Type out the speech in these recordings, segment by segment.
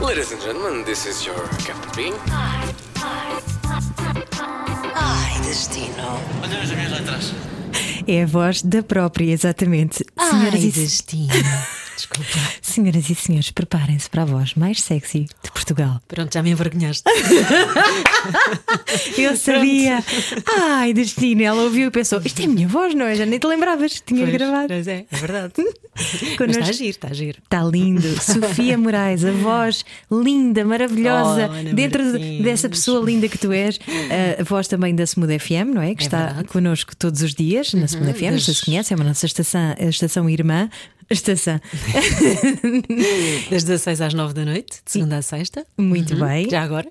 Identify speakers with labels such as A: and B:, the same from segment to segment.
A: Ladies and gentlemen, this is your Captain Bean.
B: Ai, destino.
C: Olha as minhas letras.
D: É a voz da própria, exatamente. Senhoras
B: Ai,
D: e,
B: destino. Desculpa.
D: senhoras e senhores, preparem-se para a voz mais sexy de Portugal.
B: Pronto, já me envergonhaste.
D: Eu sabia. Ai, destino. Ela ouviu e pensou: Isto é a minha voz, não é? Já nem te lembravas. Tinha gravado.
B: Mas é, é verdade.
D: Connosco-
B: está a giro, está a giro.
D: Está lindo. Sofia Moraes, a voz linda, maravilhosa,
B: Oh,
D: dentro de-
B: Martins.
D: dessa pessoa linda que tu és. A voz também da Smooth FM, não é? Que está
B: verdade. Uhum,
D: connosco todos os dias na Smooth FM. Sei se conhece, é uma nossa estação, estação irmã. Estação.
B: Das 16 às 9 da noite, de segunda a sexta.
D: Muito bem.
B: Uhum. Já agora.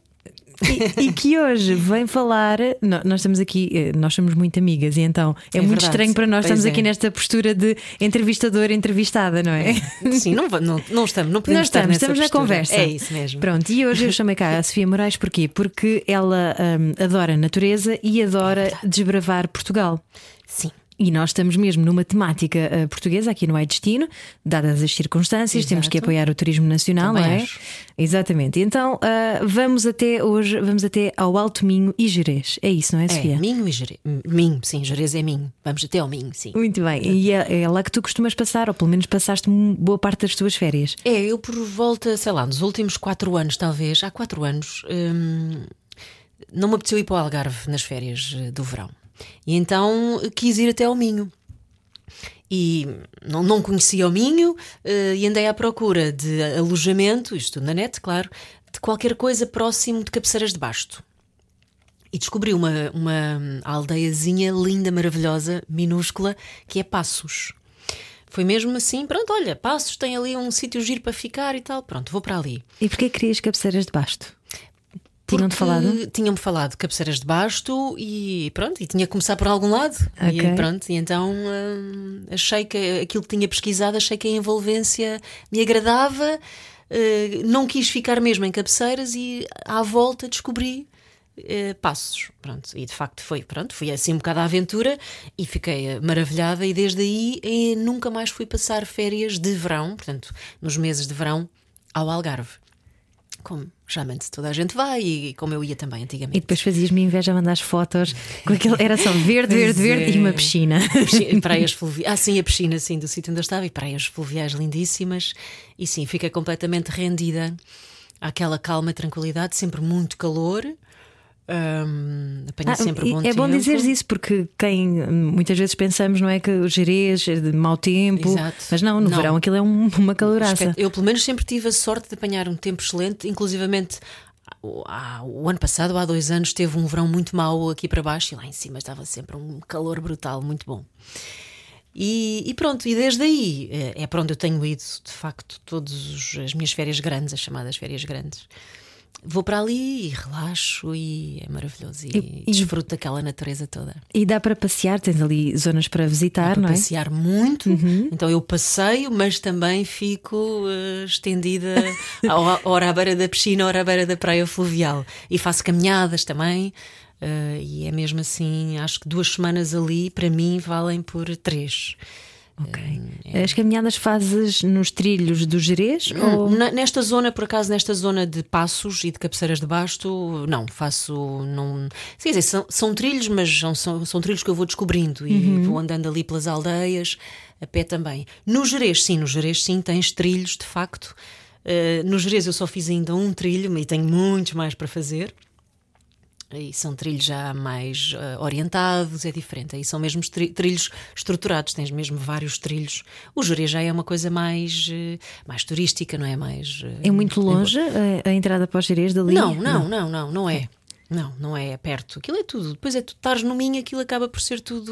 D: E, e que hoje vem falar. nó- Nós estamos aqui, eh, nós somos muito amigas, e então é,
B: É
D: muito
B: verdade.
D: estranho para nós.
B: Pois
D: Estamos
B: é.
D: aqui nesta postura de entrevistador-entrevistada, não é?
B: Sim, não, não, não estamos, não podemos
D: Nós
B: estar
D: estamos, estamos na conversa.
B: É isso mesmo.
D: Pronto, e hoje eu chamei cá a Sofia Moraes porquê? Porque ela hum, adora a natureza e adora desbravar Portugal.
B: Sim.
D: E nós estamos mesmo numa temática uh, portuguesa aqui no Ai Destino, dadas as circunstâncias, temos que
B: Exato.
D: apoiar o turismo nacional,
B: Também
D: não é?
B: acho.
D: Exatamente. Então uh, vamos até hoje, vamos até ao Alto Minho e Jerez. É isso, não é,
B: É,
D: Sofia?
B: Minho e Jerez. Minho, sim, Jerez é Minho. Vamos até ao Minho, sim.
D: Muito bem. E é, é lá que tu costumas passar, ou pelo menos passaste boa parte das tuas férias.
B: É, eu por volta, sei lá, nos últimos quatro anos, talvez, há quatro anos, hum, não me apeteceu ir para o Algarve nas férias eh, do verão. E então eh, quis ir até ao Minho. E não, não conhecia o Minho eh, e andei à procura de alojamento, isto na net, claro, de qualquer coisa próximo de Cabeceiras de Basto. E descobri uma, uma aldeiazinha linda, maravilhosa, minúscula, que é Passos. Foi mesmo assim, pronto, olha, Passos tem ali um sítio giro para ficar e tal, pronto, vou para ali.
D: E porquê querias cabeceiras de basto? Tinham-te falado?
B: Tinham-me falado de cabeceiras de basto e pronto, e tinha que começar por algum lado.
D: Ok.
B: E pronto, e então hum, achei que aquilo que tinha pesquisado, achei que a envolvência me agradava, eh, não quis ficar mesmo em cabeceiras e à volta descobri. eh, passos, pronto, e de facto foi, pronto, fui assim um bocado à aventura e fiquei eh, maravilhada. E desde aí nunca mais fui passar férias de verão, portanto, nos meses de verão, ao Algarve como geralmente toda a gente vai e como eu ia também
D: E
B: antigamente.
D: depois fazias-me inveja a mandar as fotos com aquele. Era só verde, verde, verde e
B: é.
D: uma piscina.
B: Pisci- praias fluviais. Ah, sim, a piscina sim, do sítio onde eu estava e praias fluviais lindíssimas. E sim, fica completamente rendida àquela calma e tranquilidade, sempre muito calor. Hum, apanha
D: Ah,
B: sempre bom
D: é
B: tempo.
D: bom dizeres isso porque quem muitas vezes pensamos não é que o Jerez é de mau tempo,
B: Exato.
D: mas não, no
B: Não.
D: verão aquilo é um- uma caloraça.
B: Eu, pelo menos, sempre tive a sorte de apanhar um tempo excelente, inclusivamente. O ano passado, há dois anos, teve um verão muito mau aqui para baixo e lá em cima estava sempre um calor brutal, muito bom. E, e pronto, e desde aí eh, é para onde eu tenho ido, de facto, todas as minhas férias grandes, as chamadas férias grandes. Vou para ali e relaxo e é maravilhoso e,
D: E- e-
B: desfruto daquela natureza toda.
D: E dá para passear, tens ali zonas para visitar,
B: para
D: não é?
B: passear muito, então eu passeio, mas também fico eh, estendida ora à beira da piscina, ora à beira da praia fluvial. E faço caminhadas também. eh, e é mesmo assim, acho que duas semanas ali para mim valem por três.
D: Ok. As caminhadas fazes nos trilhos do Jerez? Ou...
B: Na- Nesta zona, por acaso, nesta zona de passos e de cabeceiras de basto, não, faço. Não, quer dizer, são, são trilhos, mas são, são, trilhos que eu vou descobrindo e vou andando ali pelas aldeias, a pé também. No Jerez, sim, no Jerez, sim, tens trilhos, de facto. Eh, no Jerez eu só fiz ainda um trilho e tenho muitos mais para fazer. E são trilhos já mais eh, orientados, é diferente. Aí são mesmo tri- trilhos estruturados, tens mesmo vários trilhos. O Jerez já é uma coisa mais, eh, mais turística, não é? Mais, eh,
D: É muito longe a, a entrada para o Jerez dali?
B: Não, não, não, não, não é. Não, não é, é perto. Aquilo é tudo. Depois é tu estares no Minho, aquilo acaba por ser tudo.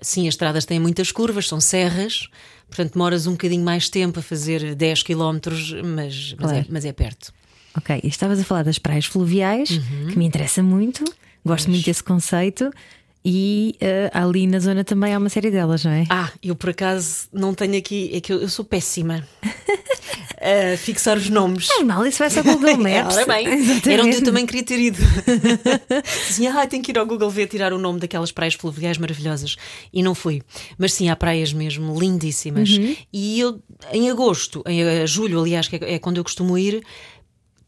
B: Sim, as estradas têm muitas curvas, são serras, portanto demoras um bocadinho mais tempo a fazer 10 km, mas, mas,
D: Claro.
B: é, mas é perto.
D: Ok, e estavas a falar das praias fluviais,
B: Uhum.
D: que me interessa muito, gosto muito desse conceito. E eh, ali na zona também há uma série delas, não é?
B: Ah, eu por acaso não tenho aqui, é que eu, eu sou péssima. a fixar os nomes.
D: Faz mal, isso vai ser o Google Maps.
B: Ora bem,
D: Exatamente.
B: era onde eu também queria ter ido. Assim, ah, tenho que ir ao Google ver tirar o nome daquelas praias fluviais maravilhosas. E não fui. Mas sim, há praias mesmo lindíssimas.
D: Uhum.
B: E eu, em agosto, em eh, julho, aliás, que é é quando eu costumo ir,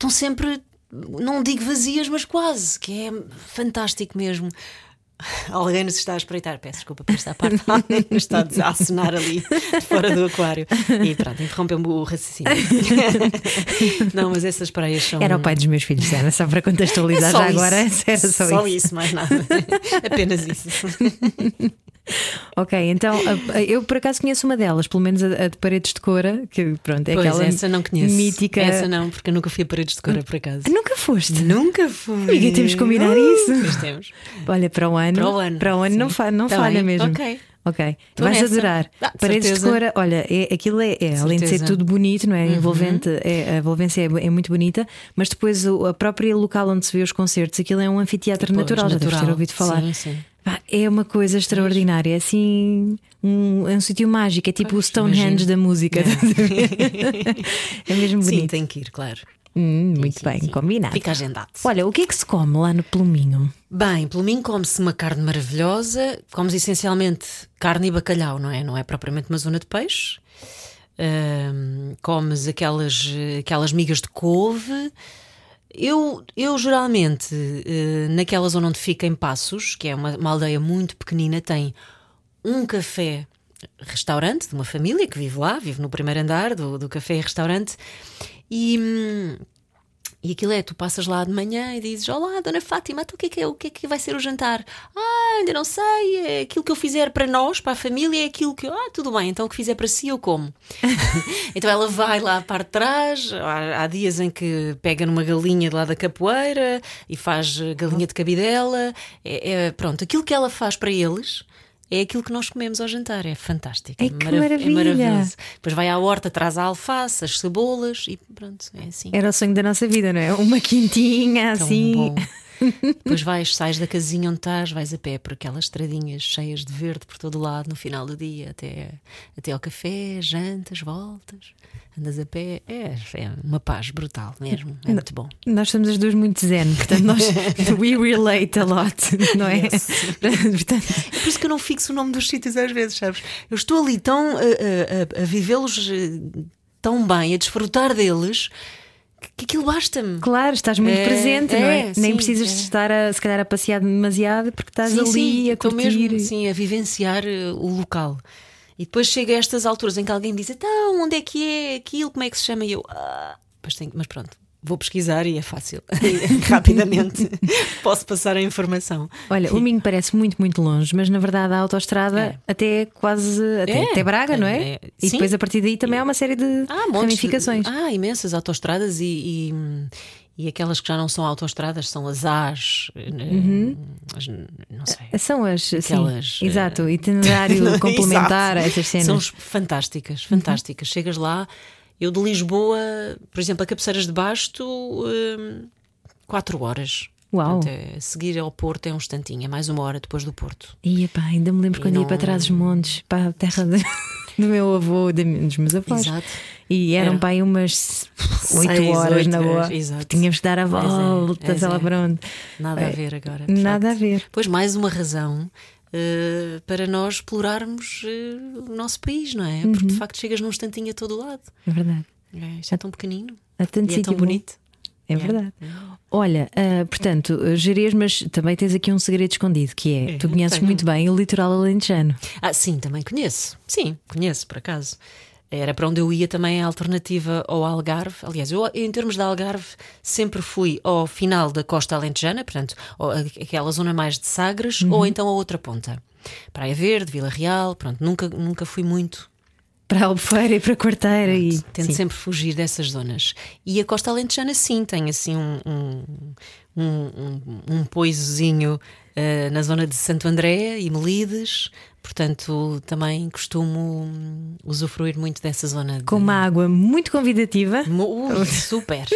B: estão sempre, não digo vazias, mas quase, que é fantástico mesmo. Alguém nos está a espreitar, peço desculpa por esta parte, alguém nos está a assinar ali de fora do aquário. E pronto, interrompeu-me o raciocínio. Não, mas essas praias são.
D: Era o pai dos meus filhos, era só para contextualizar
B: É só
D: já
B: isso.
D: agora. Era só,
B: Só
D: isso.
B: isso, mais nada. Apenas isso.
D: Ok, então a- a- eu por acaso conheço uma delas, pelo menos a, a de Paredes de Cora, que pronto, é
B: Pois,
D: aquela
B: essa não conheço.
D: mítica.
B: Essa não, porque eu nunca fui a paredes de cora, por acaso.
D: Nunca foste.
B: Nunca fui.
D: Amiga, temos que combinar
B: Uh,
D: isso.
B: Pois temos.
D: Olha, para o ano.
B: Para o ano,
D: não,
B: sim.
D: fa não
B: Tá
D: falha
B: bem,
D: mesmo.
B: ok.
D: Ok,
B: Tô
D: vais
B: nessa.
D: adorar.
B: Ah, de
D: Paredes
B: certeza.
D: de cora, olha, é, aquilo é, é, além de ser.
B: Uhum.
D: tudo bonito, não é? Envolvente, é, a envolvência é, é muito bonita, mas depois o, a própria local onde se vê os concertos, aquilo é um anfiteatro
B: Pois,
D: natural, já deves ter
B: natural.
D: ouvido falar.
B: Sim, sim.
D: É uma coisa extraordinária, é assim, um, é um sítio mágico, é tipo o Stonehenge da música. é mesmo
B: Sim,
D: bonito.
B: tem que ir, claro.
D: Hum, muito
B: sim,
D: bem,
B: sim.
D: combinado.
B: Fica agendado.
D: Olha, o que é que se come lá no Pluminho?
B: Bem, mim come-se uma carne maravilhosa, comes essencialmente carne e bacalhau, não é? Não é propriamente uma zona de peixe. Ahm, comes aquelas, aquelas migas de couve. Eu, eu geralmente, eh, naquela zona onde fica em Passos, que é uma, uma aldeia muito pequenina, tem um café restaurante de uma família que vive lá, vive no primeiro andar do, do café e restaurante, e, hum, e aquilo é, tu passas lá de manhã e dizes: Olá, Dona Fátima, então o que é que, é, o que, é que vai ser o jantar? Ah, ainda não sei, é aquilo que eu fizer para nós, para a família, é aquilo que. Ah, tudo bem, então o que fizer para si eu como. então ela vai lá de trás, há, há dias em que pega numa galinha de lá da capoeira e faz eh, galinha de cabidela. É, é- pronto, aquilo que ela faz para eles. É aquilo que nós comemos ao jantar, é fantástico.
D: Ai,
B: é, marav- é
D: maravilha!
B: maravilhoso. Depois vai à horta, traz a alface, as cebolas e pronto, é assim.
D: Era o sonho da nossa vida, não é? Uma quintinha assim.
B: Depois vais, sais da casinha onde estás, vais a pé por aquelas estradinhas cheias de verde por todo o lado no final do dia, até, até ao café, jantas, voltas, andas a pé. É, é uma paz brutal mesmo. É muito bom.
D: Nós somos as duas muito zen, portanto, nós we relate a lot, não é? Portanto,
B: É por isso que eu não fixo o nome dos sítios às vezes, sabes? Eu estou ali tão a, a- a- a vivê-los eh, tão bem, a desfrutar deles, que, aquilo basta-me.
D: claro, estás muito
B: É,
D: presente, não é?
B: é,
D: Nem
B: sim,
D: precisas
B: é.
D: estar a, se calhar a passear demasiado porque estás
B: sim,
D: ali
B: sim,
D: a curtir.
B: mesmo sim, a vivenciar eh, o local. E depois chega a estas alturas em que alguém me diz: então, onde é que é aquilo? Como é que se chama? E eu, ah, pois tenho, mas pronto, vou pesquisar e é fácil. Rapidamente posso passar a informação.
D: Olha, o Minho parece muito, muito longe, mas na verdade a autoestrada
B: É.
D: até quase até,
B: É,
D: até Braga,
B: tem-
D: não é?
B: é,
D: e
B: sim.
D: depois a partir daí também há uma série de
B: Ah, montes de-
D: ramificações.
B: ah, imensas autoestradas e, e, e aquelas que já não são autoestradas são as AS, eh, as- não sei.
D: São as sim,
B: Aquelas, eh,
D: exato, itinerário complementar essas cenas.
B: São fantásticas, fantásticas. Chegas lá, eu de Lisboa, por exemplo, a Cabeceiras de Basto, hum, quatro horas.
D: Uau.
B: Portanto, é- seguir ao Porto é um instantinho, é mais uma hora depois do Porto.
D: E epá, ainda me lembro
B: E
D: quando ia
B: não-
D: para trás dos montes, para a terra de- do meu avô, de- dos meus avós.
B: Exato.
D: E eram
B: Era.
D: para aí umas oito horas na boa.
B: horas, exato.
D: Tínhamos que dar a
B: é,
D: volta,
B: é.
D: para onde.
B: Nada a
D: É,
B: ver agora.
D: Nada
B: facto.
D: a ver.
B: Pois mais uma razão eh, para nós explorarmos eh, o nosso país, não é?
D: Uhum.
B: Porque de facto chegas num instantinho a todo lado.
D: É verdade.
B: É, isto é tão pequenino
D: Há tanto
B: e é tão bonito.
D: É verdade. Olha, ah, portanto, Jerez, mas também tens aqui um segredo escondido que é,
B: É,
D: tu conheces
B: tenho.
D: muito bem o litoral alentejano.
B: Ah, sim, também conheço. Sim, conheço, por acaso. Era para onde eu ia também a alternativa ao Algarve. Aliás, eu, em termos de Algarve, sempre fui ao final da costa alentejana, portanto, aquela zona mais de Sagres, ou então a outra ponta. Praia Verde, Vila Real, pronto, nunca, nunca fui muito.
D: Para Albufeira e para Quarteira e
B: Tento
D: sim.
B: sempre fugir dessas zonas. E a costa alentejana, sim, tem assim um, um, um, um, poisozinho eh, na zona de Santo André e Melides. Portanto, também costumo hum, usufruir muito dessa zona. De...
D: com uma água muito convidativa,
B: super!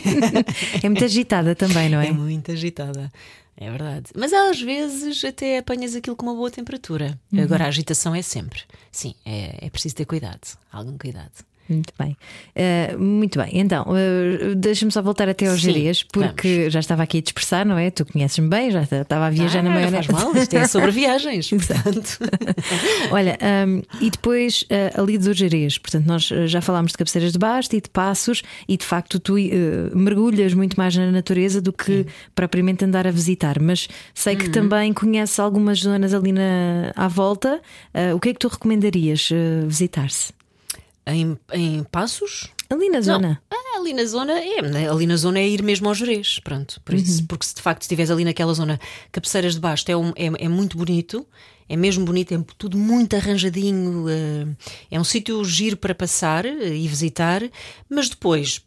D: é muito agitada também, não
B: É
D: é?
B: muito agitada. É verdade. Mas às vezes até apanhas aquilo com uma boa temperatura.
D: Uhum.
B: Agora a agitação é sempre. Sim, é, é preciso ter cuidado. Algum cuidado.
D: Muito bem. Uh, muito bem. Então, uh, deixa-me só voltar até aos Jerez, porque vamos. já estava aqui a dispersar, não é? Tu conheces-me bem, já estava a viajar ah, na
B: maionese. Faz mal, isto é sobre viagens, portanto.
D: Olha, um, e depois uh, ali dos Jerez, portanto, nós já falámos de cabeceiras de basto e de passos, e de facto tu mergulhas muito mais na natureza do que Sim. propriamente andar a visitar, mas sei que uhum. também conheces algumas zonas ali na, à volta. o que é que tu recomendarias visitar-se?
B: Em, em Passos?
D: Ali na zona.
B: Ah, ali na zona é, né, ali na zona é ir mesmo aos Jerez, pronto. Por isso, uhum. Porque se de facto estiveres ali naquela zona, cabeceiras de baixo é, um, é, é muito bonito, é mesmo bonito, é tudo muito arranjadinho, eh, é um sítio giro para passar eh, e visitar, mas depois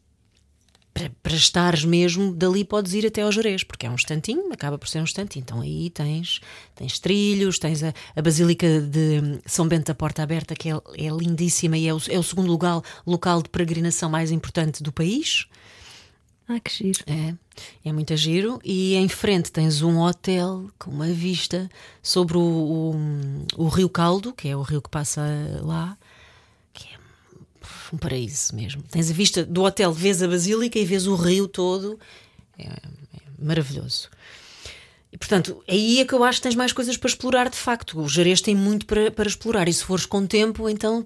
B: para, para estares mesmo, dali podes ir até ao Jerez, porque é um instantinho, acaba por ser um instantinho. Então aí tens, tens trilhos, tens a, a Basílica de São Bento da Porta Aberta, que é, é lindíssima e é o, é o segundo lugar, local de peregrinação mais importante do país.
D: Ah, que giro.
B: É, é muito giro. E em frente tens um hotel com uma vista sobre o, o, o Rio Caldo, que é o rio que passa lá um paraíso mesmo. Tens a vista do hotel, vês a Basílica e vês o rio todo. É, é maravilhoso. E, portanto, aí é que eu acho que tens mais coisas para explorar de facto. O Jerez tem muito para, para explorar e se fores com tempo, então